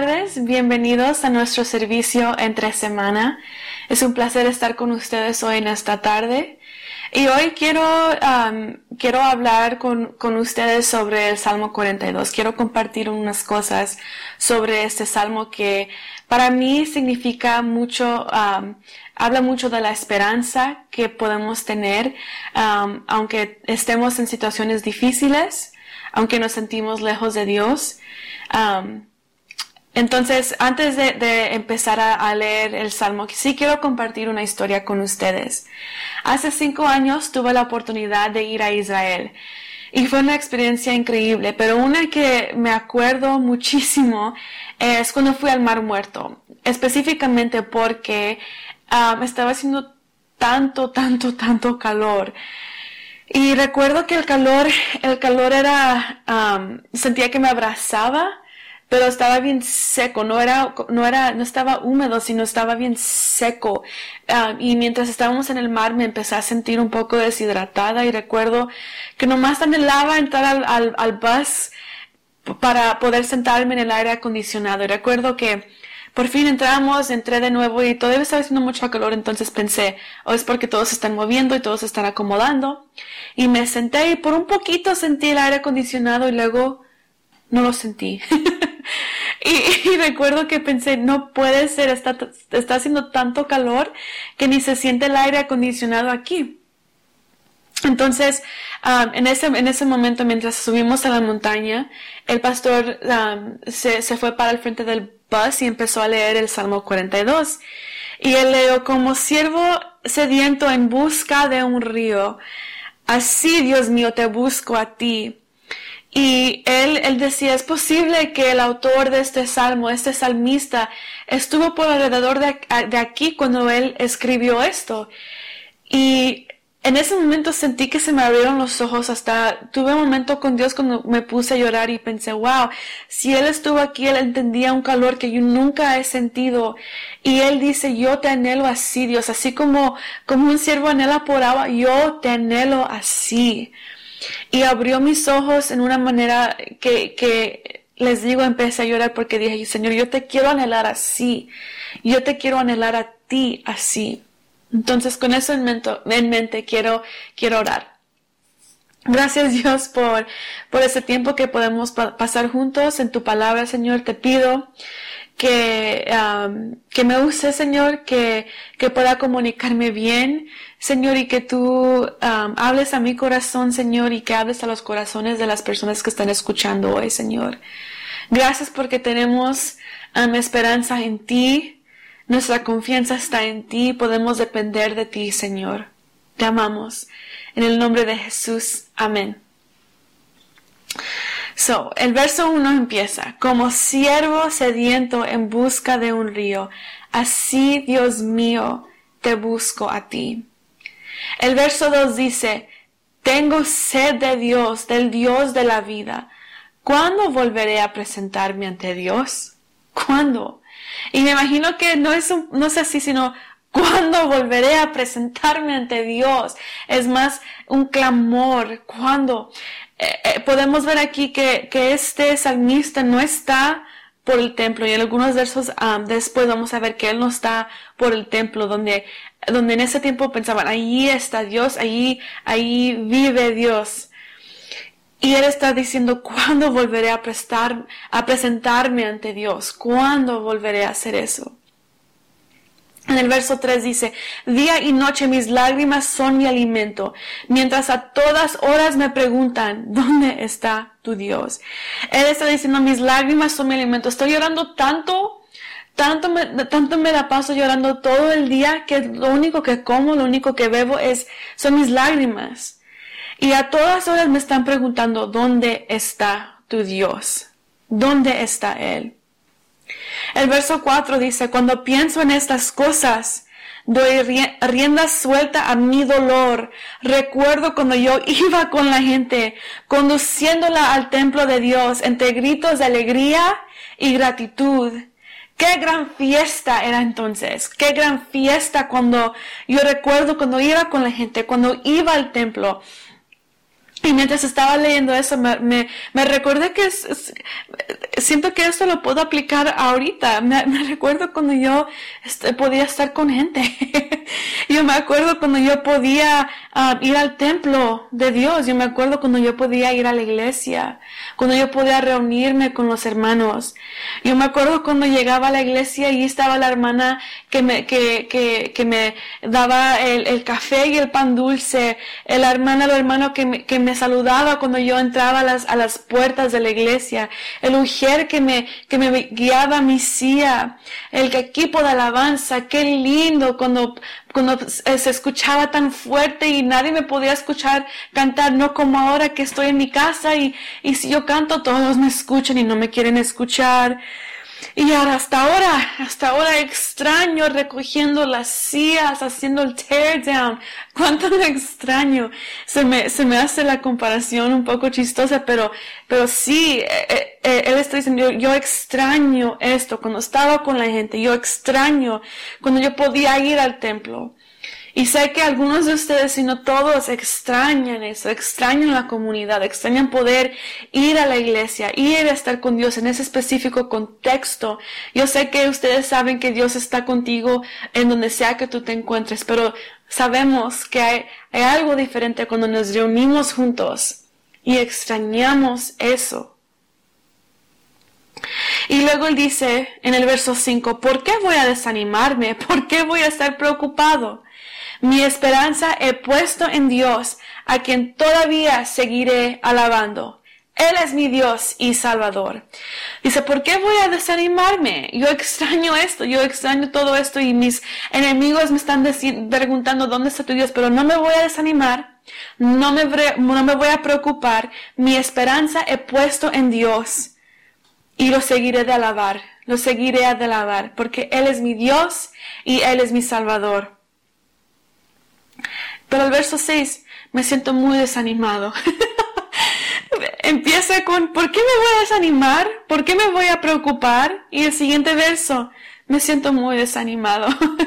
Tardes, bienvenidos a nuestro servicio entre semana. Es un placer estar con ustedes hoy en esta tarde. Y hoy quiero, quiero hablar con, con, ustedes sobre el Salmo 42. Quiero compartir unas cosas sobre este Salmo que para mí significa mucho, habla mucho de la esperanza que podemos tener, aunque estemos en situaciones difíciles, aunque nos sentimos lejos de Dios. Entonces, antes de, empezar a, leer el Salmo, sí quiero compartir una historia con ustedes. Hace cinco años tuve la oportunidad de ir a Israel y fue una experiencia increíble, pero una que me acuerdo muchísimo es cuando fui al Mar Muerto, específicamente porque um, estaba haciendo tanto, tanto, tanto calor. Y recuerdo que el calor, el calor era, um, sentía que me abrazaba pero estaba bien seco, no era, no era, no estaba húmedo, sino estaba bien seco. Ah, y mientras estábamos en el mar me empecé a sentir un poco deshidratada y recuerdo que nomás anhelaba entrar al, al, al bus para poder sentarme en el aire acondicionado. Y recuerdo que por fin entramos, entré de nuevo y todavía estaba haciendo mucho calor, entonces pensé, o oh, es porque todos se están moviendo y todos se están acomodando. Y me senté y por un poquito sentí el aire acondicionado y luego no lo sentí. y, recuerdo que pensé, no puede ser, está, está haciendo tanto calor que ni se siente el aire acondicionado aquí. Entonces, um, en, ese, en ese momento, mientras subimos a la montaña, el pastor um, se, se, fue para el frente del bus y empezó a leer el Salmo 42. Y él leyó, como siervo sediento en busca de un río, así, Dios mío, te busco a ti. Y él, él decía, es posible que el autor de este salmo, este salmista, estuvo por alrededor de, de aquí cuando él escribió esto. Y en ese momento sentí que se me abrieron los ojos, hasta tuve un momento con Dios cuando me puse a llorar y pensé, wow, si Él estuvo aquí, Él entendía un calor que yo nunca he sentido. Y Él dice, yo te anhelo así, Dios, así como, como un siervo anhela por agua, yo te anhelo así. Y abrió mis ojos en una manera que, que les digo, empecé a llorar porque dije, Señor, yo te quiero anhelar así. Yo te quiero anhelar a ti así. Entonces, con eso en mente, en mente quiero, quiero orar. Gracias Dios por, por ese tiempo que podemos pasar juntos en tu palabra, Señor. Te pido que, que me use, Señor, que, que pueda comunicarme bien, Señor, y que tú hables a mi corazón, Señor, y que hables a los corazones de las personas que están escuchando hoy, Señor. Gracias porque tenemos esperanza en ti, nuestra confianza está en ti, podemos depender de ti, Señor. Te amamos. En el nombre de Jesús. Amén. El verso 1 empieza, como siervo sediento en busca de un río, así, Dios mío, te busco a ti. El verso 2 dice, tengo sed de Dios, del Dios de la vida. ¿Cuándo volveré a presentarme ante Dios? ¿Cuándo? Y me imagino que no es, no es así, sino ¿Cuándo volveré a presentarme ante Dios? Es más un clamor. ¿Cuándo? Eh, eh, podemos ver aquí que, que, este salmista no está por el templo y en algunos versos después vamos a ver que él no está por el templo donde, donde en ese tiempo pensaban, ahí está Dios, ahí, ahí vive Dios. Y él está diciendo, ¿cuándo volveré a prestar, a presentarme ante Dios? ¿Cuándo volveré a hacer eso? En el verso 3 dice, día y noche mis lágrimas son mi alimento, mientras a todas horas me preguntan, ¿dónde está tu Dios? Él está diciendo, mis lágrimas son mi alimento. Estoy llorando tanto, tanto me, tanto me la paso llorando todo el día que lo único que como, lo único que bebo es, son mis lágrimas. Y a todas horas me están preguntando, ¿dónde está tu Dios? ¿Dónde está Él? El verso 4 dice, cuando pienso en estas cosas, doy rienda suelta a mi dolor. Recuerdo cuando yo iba con la gente, conduciéndola al templo de Dios, entre gritos de alegría y gratitud. Qué gran fiesta era entonces, qué gran fiesta cuando yo recuerdo cuando iba con la gente, cuando iba al templo. Y mientras estaba leyendo eso, me, me, me recordé que es, siento que esto lo puedo aplicar ahorita. Me, me recuerdo cuando yo este, podía estar con gente. yo me acuerdo cuando yo podía uh, ir al templo de Dios. Yo me acuerdo cuando yo podía ir a la iglesia. Cuando yo podía reunirme con los hermanos. Yo me acuerdo cuando llegaba a la iglesia y estaba la hermana que me, que, que, que me daba el, café y el pan dulce. La hermana, el hermano que me, que me saludaba cuando yo entraba a las, a las puertas de la iglesia. El mujer que me, que me guiaba a mi silla. El equipo de alabanza. Qué lindo cuando cuando se escuchaba tan fuerte y nadie me podía escuchar cantar, no como ahora que estoy en mi casa y, y si yo canto todos me escuchan y no me quieren escuchar. Y ahora, hasta ahora, hasta ahora extraño recogiendo las sillas, haciendo el tear down. Cuánto extraño. Se me, se me hace la comparación un poco chistosa, pero, pero sí, eh, eh, eh, él está diciendo, yo, extraño esto. Cuando estaba con la gente, yo extraño cuando yo podía ir al templo. Y sé que algunos de ustedes, si no todos, extrañan eso, extrañan la comunidad, extrañan poder ir a la iglesia, ir a estar con Dios en ese específico contexto. Yo sé que ustedes saben que Dios está contigo en donde sea que tú te encuentres, pero sabemos que hay, algo diferente cuando nos reunimos juntos y extrañamos eso. Y luego él dice en el verso 5, ¿por qué voy a desanimarme? ¿Por qué voy a estar preocupado? Mi esperanza he puesto en Dios, a quien todavía seguiré alabando. Él es mi Dios y Salvador. Dice, ¿por qué voy a desanimarme? Yo extraño esto, yo extraño todo esto y mis enemigos me están preguntando dónde está tu Dios, pero no me voy a desanimar, no me, no me voy a preocupar. Mi esperanza he puesto en Dios y lo seguiré de alabar, lo seguiré de alabar, porque Él es mi Dios y Él es mi Salvador. Pero el verso 6 me siento muy desanimado. Empieza con, ¿por qué me voy a desanimar? ¿Por qué me voy a preocupar? Y el siguiente verso, me siento muy desanimado.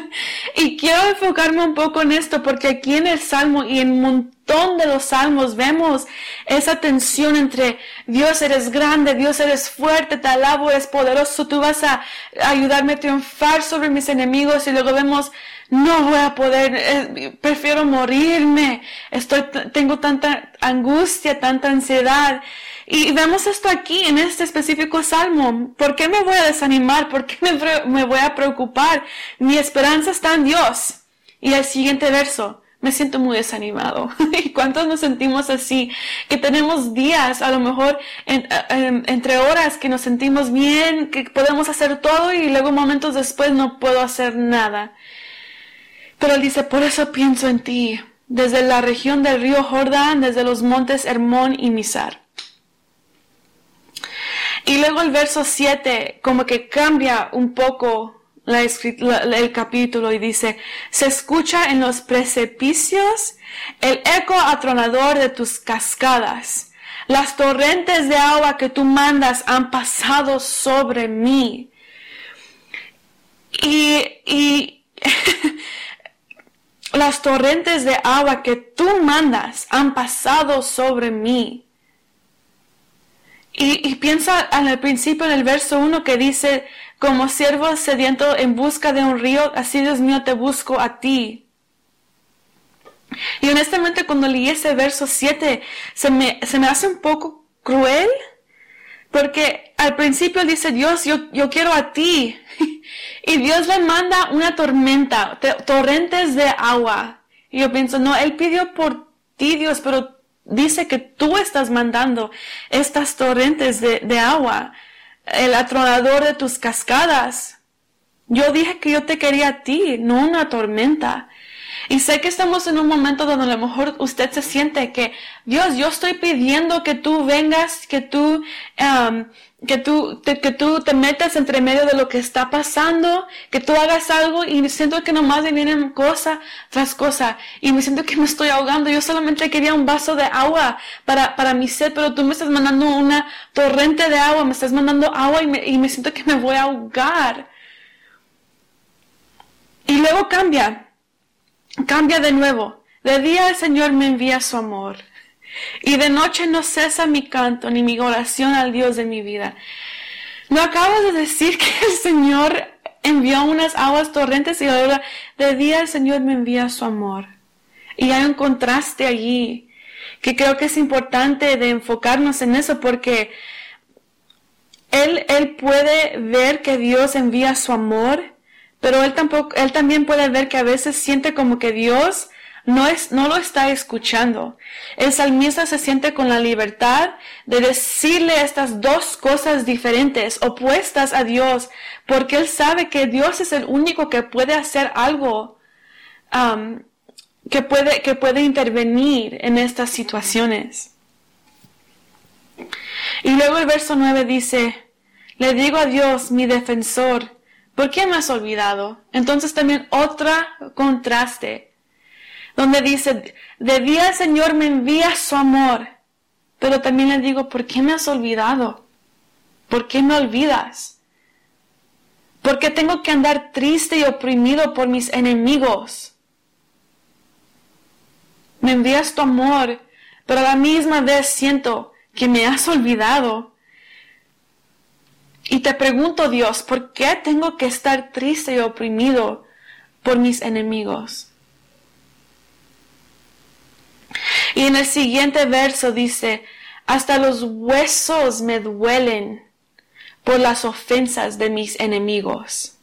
y quiero enfocarme un poco en esto porque aquí en el Salmo y en montón de los salmos vemos esa tensión entre Dios eres grande, Dios eres fuerte, te alabo, eres poderoso, tú vas a ayudarme a triunfar sobre mis enemigos y luego vemos no voy a poder, eh, prefiero morirme, estoy, tengo tanta angustia, tanta ansiedad. Y vemos esto aquí en este específico salmo. ¿Por qué me voy a desanimar? ¿Por qué me, me voy a preocupar? Mi esperanza está en Dios. Y el siguiente verso, me siento muy desanimado. ¿Y cuántos nos sentimos así? Que tenemos días, a lo mejor entre horas, que nos sentimos bien, que podemos hacer todo y luego momentos después no puedo hacer nada. Pero él dice, por eso pienso en ti, desde la región del río Jordán, desde los montes Hermón y Misar. Y luego el verso 7 como que cambia un poco el capítulo y dice, se escucha en los precipicios el eco atronador de tus cascadas. Las torrentes de agua que tú mandas han pasado sobre mí. Y, y las torrentes de agua que tú mandas han pasado sobre mí. Y, piensa en el principio, en el verso 1 que dice, como siervo sediento en busca de un río, así Dios mío te busco a ti. Y honestamente cuando leí ese verso 7, se me, se me hace un poco cruel, porque al principio dice Dios, yo, yo quiero a ti. Y Dios le manda una tormenta, torrentes de agua. Y yo pienso, no, Él pidió por ti, Dios, pero dice que tú estás mandando estas torrentes de, de agua, el atronador de tus cascadas. Yo dije que yo te quería a ti, no una tormenta. Y sé que estamos en un momento donde a lo mejor usted se siente que, Dios, yo estoy pidiendo que tú vengas, que tú, um, que tú, te, que tú te metas entre medio de lo que está pasando, que tú hagas algo y siento que nomás me vienen cosa tras cosa y me siento que me estoy ahogando. Yo solamente quería un vaso de agua para, para mi sed, pero tú me estás mandando una torrente de agua, me estás mandando agua y me, y me siento que me voy a ahogar. Y luego cambia, cambia de nuevo. De día el Señor me envía su amor y de noche no cesa mi canto ni mi oración al Dios de mi vida. ¿No acabo de decir que el Señor envió unas aguas torrentes y ahora de día el Señor me envía su amor? Y hay un contraste allí que creo que es importante de enfocarnos en eso porque él, él puede ver que Dios envía su amor, pero él tampoco, él también puede ver que a veces siente como que Dios no, es, no lo está escuchando. El salmista se siente con la libertad de decirle estas dos cosas diferentes, opuestas a Dios, porque él sabe que Dios es el único que puede hacer algo, um, que, puede, que puede intervenir en estas situaciones. Y luego el verso 9 dice, le digo a Dios, mi defensor, ¿por qué me has olvidado? Entonces también otra contraste donde dice, de día el Señor me envía su amor, pero también le digo, ¿por qué me has olvidado? ¿Por qué me olvidas? ¿Por qué tengo que andar triste y oprimido por mis enemigos? Me envías tu amor, pero a la misma vez siento que me has olvidado. Y te pregunto, Dios, ¿por qué tengo que estar triste y oprimido por mis enemigos? Y en el siguiente verso dice, hasta los huesos me duelen por las ofensas de mis enemigos,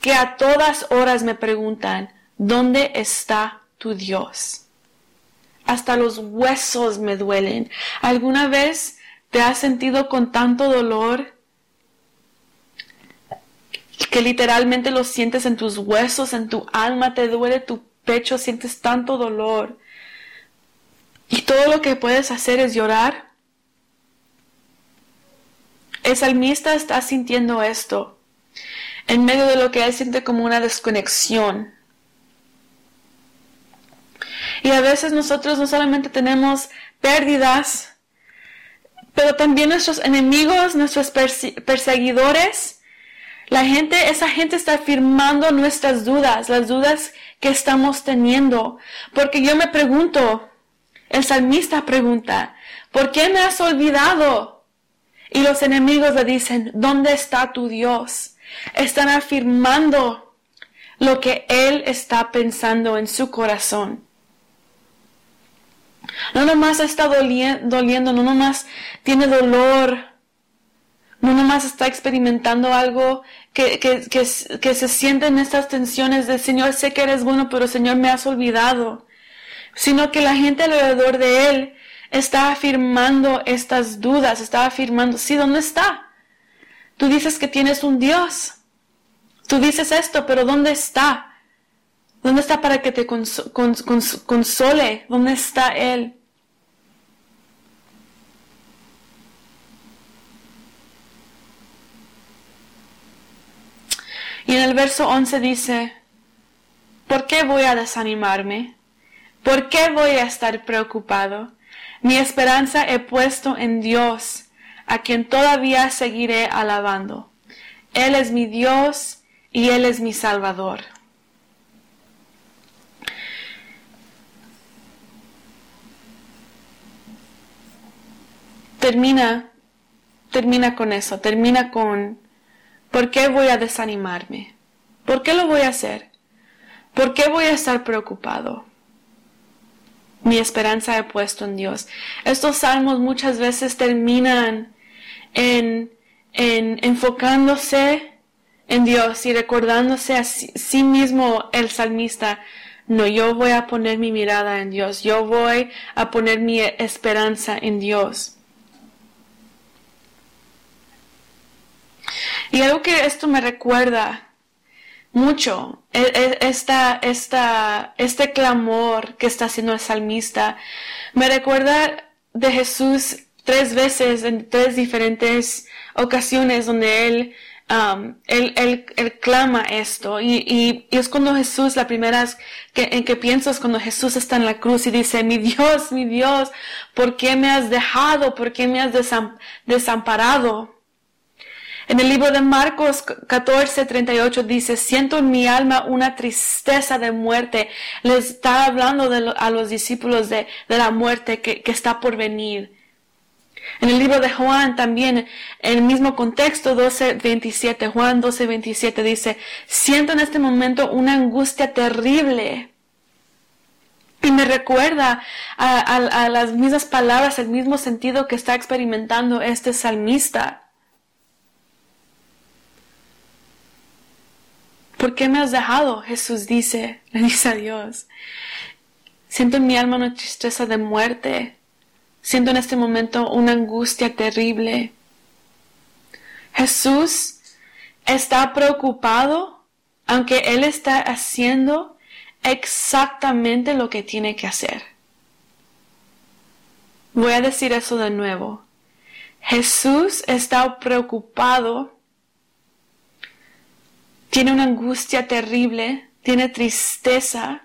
que a todas horas me preguntan, ¿dónde está tu Dios? Hasta los huesos me duelen. ¿Alguna vez te has sentido con tanto dolor que literalmente lo sientes en tus huesos, en tu alma, te duele tu pecho, sientes tanto dolor? Y todo lo que puedes hacer es llorar. El salmista está sintiendo esto en medio de lo que él siente como una desconexión. Y a veces nosotros no solamente tenemos pérdidas, pero también nuestros enemigos, nuestros perseguidores, la gente, esa gente está afirmando nuestras dudas, las dudas que estamos teniendo. Porque yo me pregunto, el salmista pregunta, ¿por qué me has olvidado? Y los enemigos le dicen, ¿dónde está tu Dios? Están afirmando lo que él está pensando en su corazón. No nomás está doliendo, no nomás tiene dolor, no nomás está experimentando algo que, que, que, que se sienten estas tensiones de Señor, sé que eres bueno, pero Señor me has olvidado sino que la gente alrededor de él está afirmando estas dudas, está afirmando, sí, ¿dónde está? Tú dices que tienes un Dios. Tú dices esto, pero ¿dónde está? ¿Dónde está para que te console? ¿Dónde está Él? Y en el verso 11 dice, ¿por qué voy a desanimarme? ¿Por qué voy a estar preocupado? Mi esperanza he puesto en Dios, a quien todavía seguiré alabando. Él es mi Dios y Él es mi Salvador. Termina, termina con eso, termina con, ¿por qué voy a desanimarme? ¿Por qué lo voy a hacer? ¿Por qué voy a estar preocupado? Mi esperanza he puesto en Dios. Estos salmos muchas veces terminan en, en enfocándose en Dios y recordándose a sí, mismo el salmista. No, yo voy a poner mi mirada en Dios. Yo voy a poner mi esperanza en Dios. Y algo que esto me recuerda mucho e, e, esta, esta, este clamor que está haciendo el salmista. Me recuerda de Jesús tres veces en tres diferentes ocasiones donde él, um, él, él, clama esto. Y, y, es cuando Jesús, la primera que, en que piensas cuando Jesús está en la cruz y dice, mi Dios, mi Dios, ¿por qué me has dejado? ¿Por qué me has desamparado? En el libro de Marcos 14, 38 dice, siento en mi alma una tristeza de muerte. Les está hablando a los discípulos de, la muerte que, está por venir. En el libro de Juan también, en el mismo contexto, 12, 27, Juan 12, 27 dice, siento en este momento una angustia terrible. Y me recuerda a las mismas palabras, el mismo sentido que está experimentando este salmista. ¿Por qué me has dejado? Jesús dice, le dice a Dios. Siento en mi alma una tristeza de muerte. Siento en este momento una angustia terrible. Jesús está preocupado, aunque Él está haciendo exactamente lo que tiene que hacer. Voy a decir eso de nuevo. Jesús está preocupado tiene una angustia terrible, tiene tristeza,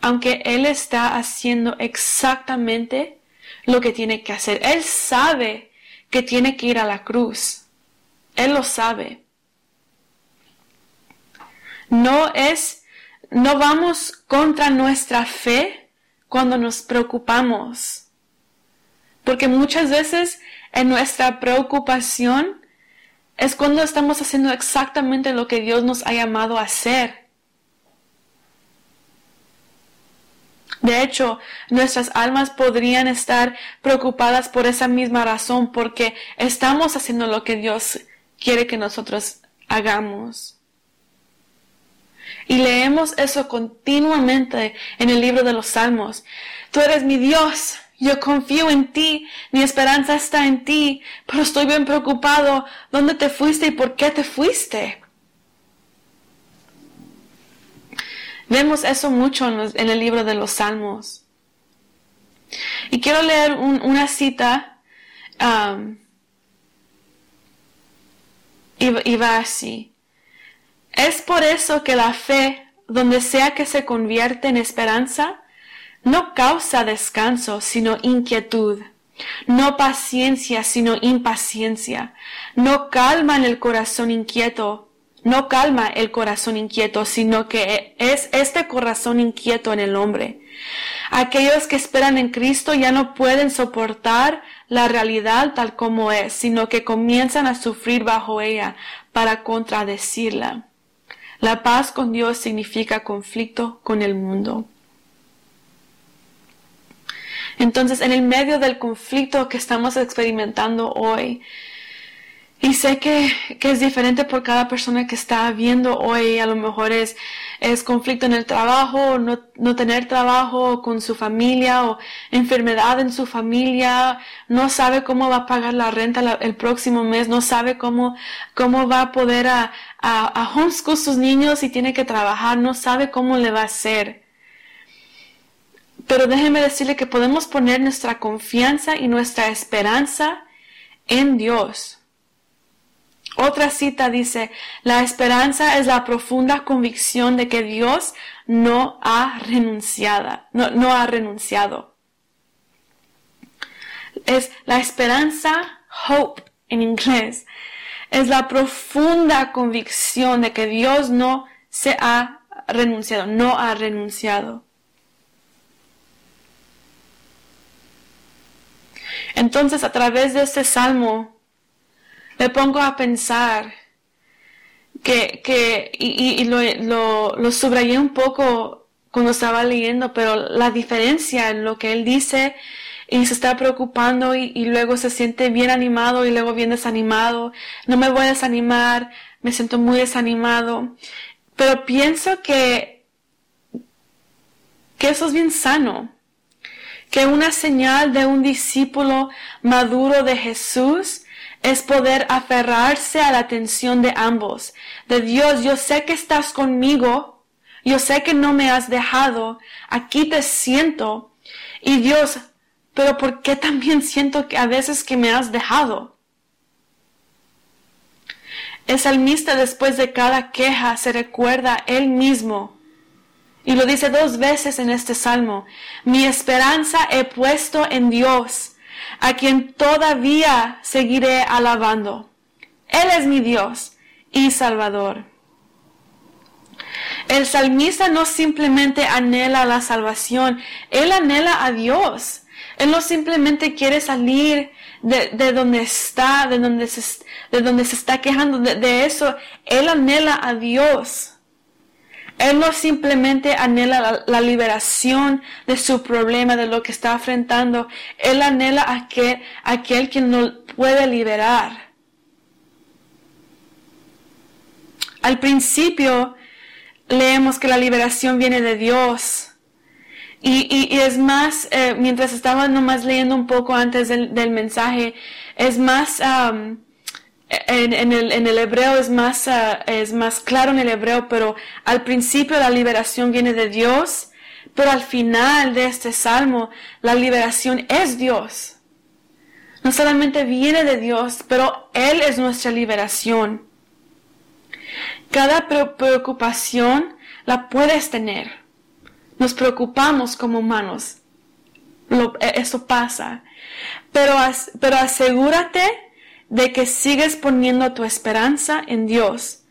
aunque Él está haciendo exactamente lo que tiene que hacer. Él sabe que tiene que ir a la cruz. Él lo sabe. No es, no vamos contra nuestra fe cuando nos preocupamos. Porque muchas veces en nuestra preocupación es cuando estamos haciendo exactamente lo que Dios nos ha llamado a hacer. De hecho, nuestras almas podrían estar preocupadas por esa misma razón, porque estamos haciendo lo que Dios quiere que nosotros hagamos. Y leemos eso continuamente en el libro de los Salmos. Tú eres mi Dios, yo confío en ti, mi esperanza está en ti, pero estoy bien preocupado. ¿Dónde te fuiste y por qué te fuiste? Vemos eso mucho en, el libro de los Salmos. Y quiero leer una cita um, y va así. Es por eso que la fe, donde sea que se convierte en esperanza, no causa descanso, sino inquietud. No paciencia, sino impaciencia. No calma en el corazón inquieto. No calma el corazón inquieto, sino que es este corazón inquieto en el hombre. Aquellos que esperan en Cristo ya no pueden soportar la realidad tal como es, sino que comienzan a sufrir bajo ella para contradecirla. La paz con Dios significa conflicto con el mundo. Entonces, en el medio del conflicto que estamos experimentando hoy, y sé que, es diferente por cada persona que está viendo hoy, a lo mejor es, es conflicto en el trabajo, no, no tener trabajo con su familia o enfermedad en su familia, no sabe cómo va a pagar la renta el próximo mes, no sabe cómo, cómo va a poder a, a, a homeschool sus niños si tiene que trabajar, no sabe cómo le va a hacer. Pero déjeme decirle que podemos poner nuestra confianza y nuestra esperanza en Dios. Otra cita dice, la esperanza es la profunda convicción de que Dios no ha renunciado, no, no ha renunciado. Es la esperanza, hope en inglés, es la profunda convicción de que Dios no se ha renunciado, no ha renunciado. Entonces, a través de este salmo, me pongo a pensar que, que y, lo, lo, subrayé un poco cuando estaba leyendo, pero la diferencia en lo que él dice y se está preocupando y, y, luego se siente bien animado y luego bien desanimado. No me voy a desanimar, me siento muy desanimado. Pero pienso que, que eso es bien sano que una señal de un discípulo maduro de Jesús es poder aferrarse a la atención de ambos. De Dios, yo sé que estás conmigo, yo sé que no me has dejado, aquí te siento. Y Dios, pero ¿por qué también siento que a veces que me has dejado? El salmista después de cada queja se recuerda él mismo y lo dice dos veces en este salmo. Mi esperanza he puesto en Dios, a quien todavía seguiré alabando. Él es mi Dios y Salvador. El salmista no simplemente anhela la salvación, él anhela a Dios. Él no simplemente quiere salir de, donde está, de donde se, de donde se está quejando de, eso. Él anhela a Dios. Él no simplemente anhela la, liberación de su problema, de lo que está enfrentando. Él anhela a aquel, aquel que no puede liberar. Al principio leemos que la liberación viene de Dios. Y, es más, eh, mientras estaba nomás leyendo un poco antes del, mensaje, es más, en, el, hebreo es más, ah, es más claro en el hebreo, pero al principio la liberación viene de Dios, pero al final de este salmo la liberación es Dios. No solamente viene de Dios, pero Él es nuestra liberación. Cada preocupación la puedes tener. Nos preocupamos como humanos. E, eso pasa. Pero, pero asegúrate de que sigues poniendo tu esperanza en Dios.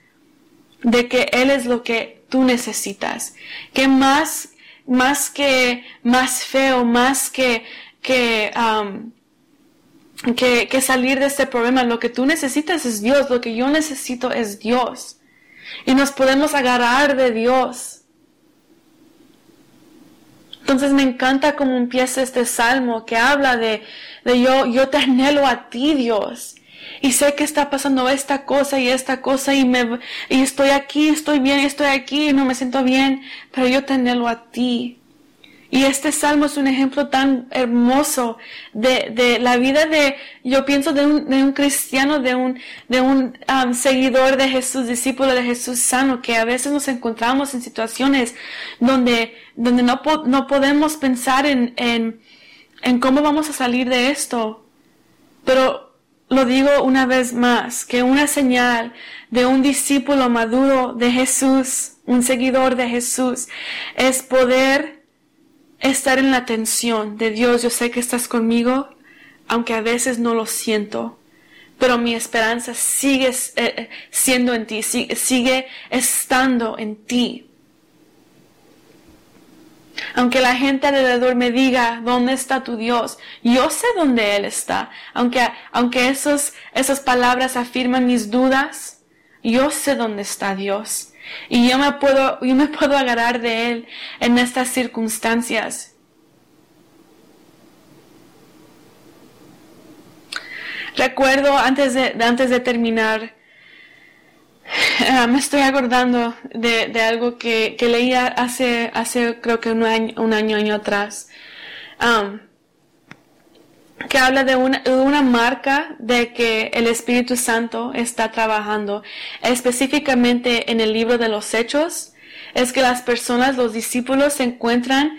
De que Él es lo que tú necesitas. Que más, más que, más feo, más que, que, um, que, que, salir de este problema. Lo que tú necesitas es Dios, lo que yo necesito es Dios y nos podemos agarrar de Dios. Entonces me encanta cómo empieza este salmo que habla de, de yo, yo te anhelo a ti, Dios. Y sé que está pasando esta cosa y esta cosa y me, y estoy aquí, estoy bien, estoy aquí, no me siento bien, pero yo te anhelo a ti. Y este salmo es un ejemplo tan hermoso de, de la vida de, yo pienso, de un, de un cristiano, de un, de un um, seguidor de Jesús, discípulo de Jesús sano, que a veces nos encontramos en situaciones donde, donde no, no podemos pensar en, en, en cómo vamos a salir de esto. Pero lo digo una vez más, que una señal de un discípulo maduro de Jesús, un seguidor de Jesús, es poder estar en la atención de Dios, yo sé que estás conmigo, aunque a veces no lo siento, pero mi esperanza sigue eh, siendo en ti, sigue, estando en ti. Aunque la gente alrededor me diga, ¿dónde está tu Dios? Yo sé dónde Él está. Aunque, aunque esos, esas palabras afirman mis dudas, yo sé dónde está Dios. Y yo me puedo, yo me puedo agarrar de Él en estas circunstancias. Recuerdo antes de, antes de terminar, ah, me estoy acordando de, algo que, leía hace, hace creo que un año, un año, año atrás. Que habla de una, marca de que el Espíritu Santo está trabajando. Específicamente en el libro de los Hechos, es que las personas, los discípulos, se encuentran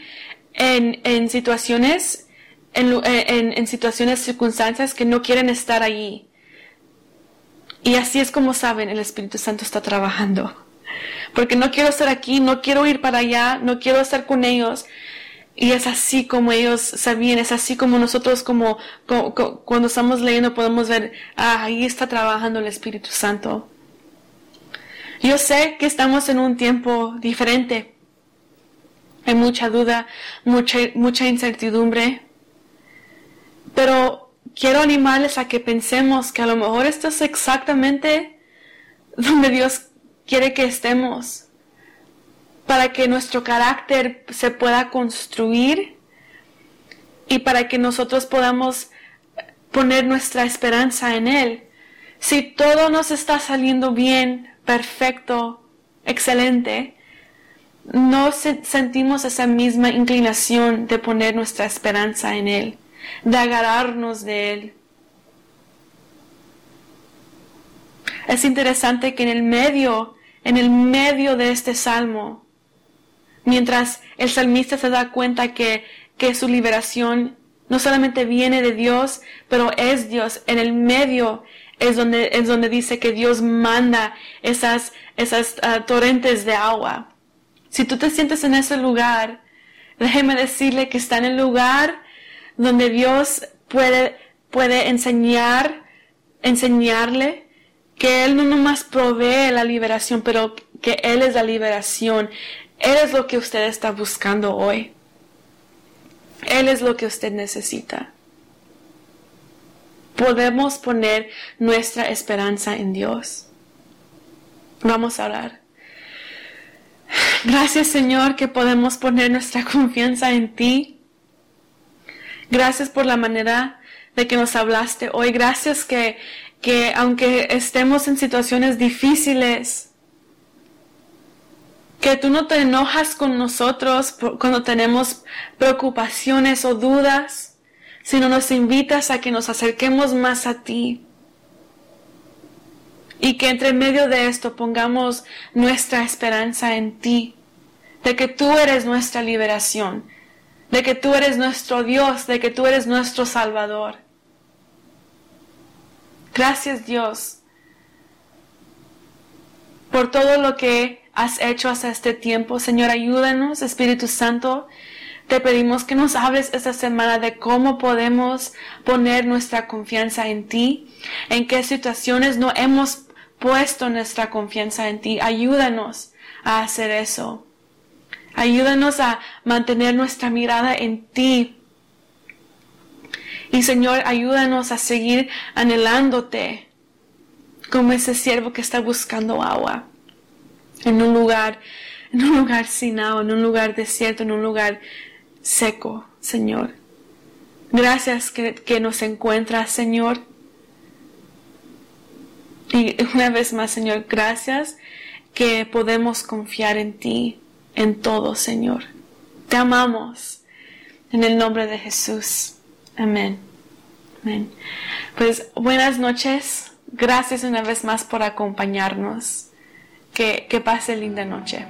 en, situaciones, en, en, situaciones, circunstancias que no quieren estar allí. Y así es como saben, el Espíritu Santo está trabajando. Porque no quiero estar aquí, no quiero ir para allá, no quiero estar con ellos, y es así como ellos sabían, es así como nosotros como, cuando estamos leyendo podemos ver, ah, ahí está trabajando el Espíritu Santo. Yo sé que estamos en un tiempo diferente. Hay mucha duda, mucha, mucha incertidumbre. Pero quiero animarles a que pensemos que a lo mejor esto es exactamente donde Dios quiere que estemos para que nuestro carácter se pueda construir y para que nosotros podamos poner nuestra esperanza en Él. Si todo nos está saliendo bien, perfecto, excelente, no sentimos esa misma inclinación de poner nuestra esperanza en Él, de agarrarnos de Él. Es interesante que en el medio, en el medio de este salmo, Mientras el salmista se da cuenta que, que su liberación no solamente viene de Dios, pero es Dios. En el medio es donde, es donde dice que Dios manda esas, esas uh, torrentes de agua. Si tú te sientes en ese lugar, déjeme decirle que está en el lugar donde Dios puede, puede enseñar, enseñarle que Él no nomás provee la liberación, pero que Él es la liberación. Él es lo que usted está buscando hoy. Él es lo que usted necesita. Podemos poner nuestra esperanza en Dios. Vamos a orar. Gracias Señor que podemos poner nuestra confianza en ti. Gracias por la manera de que nos hablaste hoy. Gracias que, que aunque estemos en situaciones difíciles, que tú no te enojas con nosotros cuando tenemos preocupaciones o dudas, sino nos invitas a que nos acerquemos más a ti. Y que entre medio de esto pongamos nuestra esperanza en ti, de que tú eres nuestra liberación, de que tú eres nuestro Dios, de que tú eres nuestro Salvador. Gracias Dios por todo lo que has hecho hasta este tiempo. Señor, ayúdanos, Espíritu Santo. Te pedimos que nos hables esta semana de cómo podemos poner nuestra confianza en ti, en qué situaciones no hemos puesto nuestra confianza en ti. Ayúdanos a hacer eso. Ayúdanos a mantener nuestra mirada en ti. Y Señor, ayúdanos a seguir anhelándote como ese siervo que está buscando agua en un lugar, en un lugar sin agua, en un lugar desierto, en un lugar seco, Señor. Gracias que, que nos encuentras, Señor. Y una vez más, Señor, gracias que podemos confiar en ti en todo, Señor. Te amamos. En el nombre de Jesús. Amén. Amén. Pues buenas noches. Gracias una vez más por acompañarnos. Que, que pase linda noche.